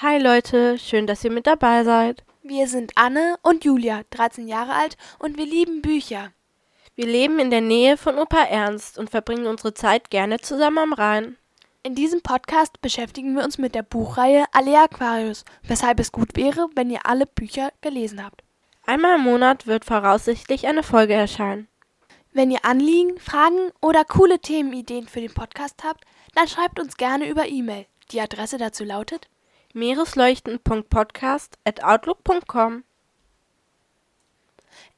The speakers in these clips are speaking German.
Hi Leute, schön, dass ihr mit dabei seid. Wir sind Anne und Julia, 13 Jahre alt und wir lieben Bücher. Wir leben in der Nähe von Opa Ernst und verbringen unsere Zeit gerne zusammen am Rhein. In diesem Podcast beschäftigen wir uns mit der Buchreihe Alea Aquarius, weshalb es gut wäre, wenn ihr alle Bücher gelesen habt. Einmal im Monat wird voraussichtlich eine Folge erscheinen. Wenn ihr Anliegen, Fragen oder coole Themenideen für den Podcast habt, dann schreibt uns gerne über E-Mail. Die Adresse dazu lautet meeresleuchten.podcast@outlook.com.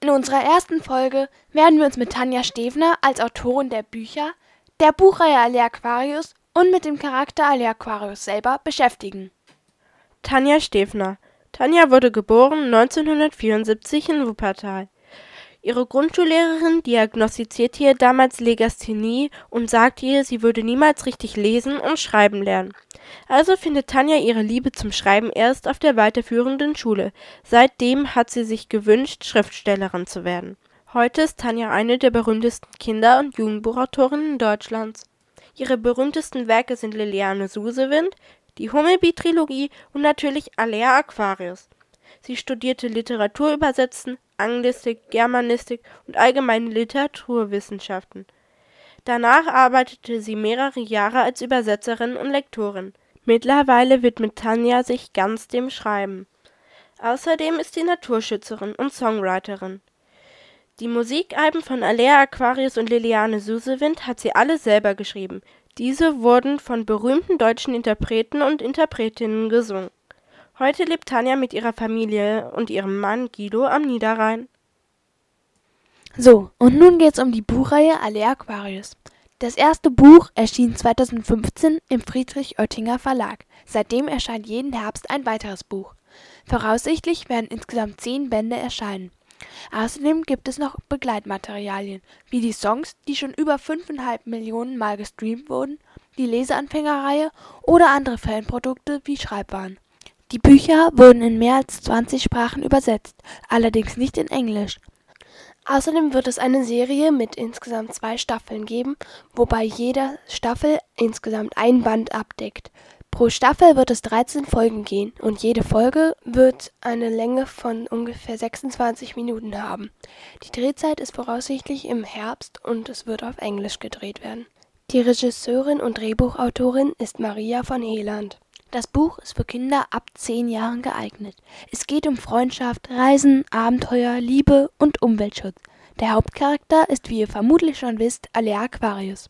In unserer ersten Folge werden wir uns mit Tanja Stevner als Autorin der Bücher, der Buchreihe Alea Aquarius und mit dem Charakter Alea Aquarius selber beschäftigen. Tanja Stefner. Tanja wurde geboren 1974 in Wuppertal. Ihre Grundschullehrerin diagnostizierte ihr damals Legasthenie und sagte ihr, sie würde niemals richtig lesen und schreiben lernen. Also findet Tanja ihre Liebe zum Schreiben erst auf der weiterführenden Schule. Seitdem hat sie sich gewünscht, Schriftstellerin zu werden. Heute ist Tanja eine der berühmtesten Kinder- und Jugendbuchautorinnen Deutschlands. Ihre berühmtesten Werke sind Liliane Susewind, die Hummelby-Trilogie und natürlich Alea Aquarius. Sie studierte Literaturübersetzen, Anglistik, Germanistik und allgemeine Literaturwissenschaften. Danach arbeitete sie mehrere Jahre als Übersetzerin und Lektorin. Mittlerweile widmet Tanja sich ganz dem Schreiben. Außerdem ist sie Naturschützerin und Songwriterin. Die Musikalben von Alea Aquarius und Liliane Susewind hat sie alle selber geschrieben. Diese wurden von berühmten deutschen Interpreten und Interpretinnen gesungen. Heute lebt Tanja mit ihrer Familie und ihrem Mann Guido am Niederrhein. So, und nun geht's um die Buchreihe Alea Aquarius. Das erste Buch erschien 2015 im Friedrich Oettinger Verlag. Seitdem erscheint jeden Herbst ein weiteres Buch. Voraussichtlich werden insgesamt zehn Bände erscheinen. Außerdem gibt es noch Begleitmaterialien, wie die Songs, die schon über 5,5 Millionen Mal gestreamt wurden, die Leseanfängerreihe oder andere Fanprodukte wie Schreibwaren. Die Bücher wurden in mehr als 20 Sprachen übersetzt, allerdings nicht in Englisch. Außerdem wird es eine Serie mit insgesamt zwei Staffeln geben, wobei jede Staffel insgesamt ein Band abdeckt. Pro Staffel wird es 13 Folgen gehen und jede Folge wird eine Länge von ungefähr 26 Minuten haben. Die Drehzeit ist voraussichtlich im Herbst und es wird auf Englisch gedreht werden. Die Regisseurin und Drehbuchautorin ist Maria von Heland. Das Buch ist für Kinder ab 10 Jahren geeignet. Es geht um Freundschaft, Reisen, Abenteuer, Liebe und Umweltschutz. Der Hauptcharakter ist, wie ihr vermutlich schon wisst, Alea Aquarius.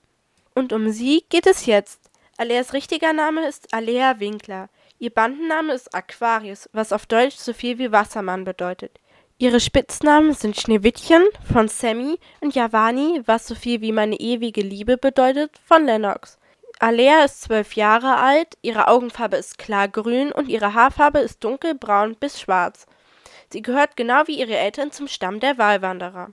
Und um sie geht es jetzt. Aleas richtiger Name ist Alea Winkler. Ihr Bandenname ist Aquarius, was auf Deutsch so viel wie Wassermann bedeutet. Ihre Spitznamen sind Schneewittchen von Sammy und Javani, was so viel wie meine ewige Liebe bedeutet, von Lennox. Alea ist zwölf Jahre alt, ihre Augenfarbe ist klargrün und ihre Haarfarbe ist dunkelbraun bis schwarz. Sie gehört genau wie ihre Eltern zum Stamm der Wahlwanderer.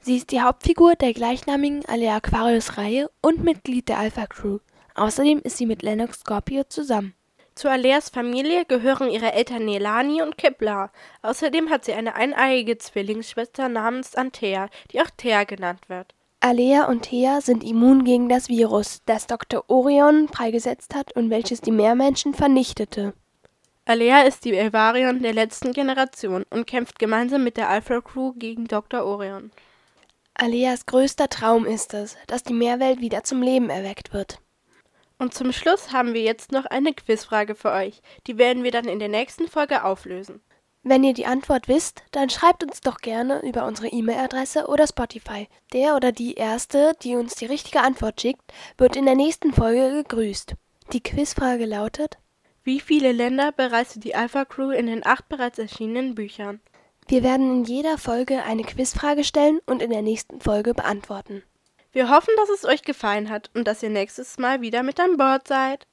Sie ist die Hauptfigur der gleichnamigen Alea Aquarius Reihe und Mitglied der Alpha Crew. Außerdem ist sie mit Lennox Scorpio zusammen. Zu Aleas Familie gehören ihre Eltern Nelani und Kepler. Außerdem hat sie eine eineiige Zwillingsschwester namens Antea, die auch Thea genannt wird. Alea und Thea sind immun gegen das Virus, das Dr. Orion freigesetzt hat und welches die Meermenschen vernichtete. Alea ist die Elvarion der letzten Generation und kämpft gemeinsam mit der Alpha Crew gegen Dr. Orion. Aleas größter Traum ist es, dass die Meerwelt wieder zum Leben erweckt wird. Und zum Schluss haben wir jetzt noch eine Quizfrage für euch. Die werden wir dann in der nächsten Folge auflösen. Wenn ihr die Antwort wisst, dann schreibt uns doch gerne über unsere E-Mail-Adresse oder Spotify. Der oder die Erste, die uns die richtige Antwort schickt, wird in der nächsten Folge gegrüßt. Die Quizfrage lautet: Wie viele Länder bereiste die Alpha Crew in den acht bereits erschienenen Büchern? Wir werden in jeder Folge eine Quizfrage stellen und in der nächsten Folge beantworten. Wir hoffen, dass es euch gefallen hat und dass ihr nächstes Mal wieder mit an Bord seid.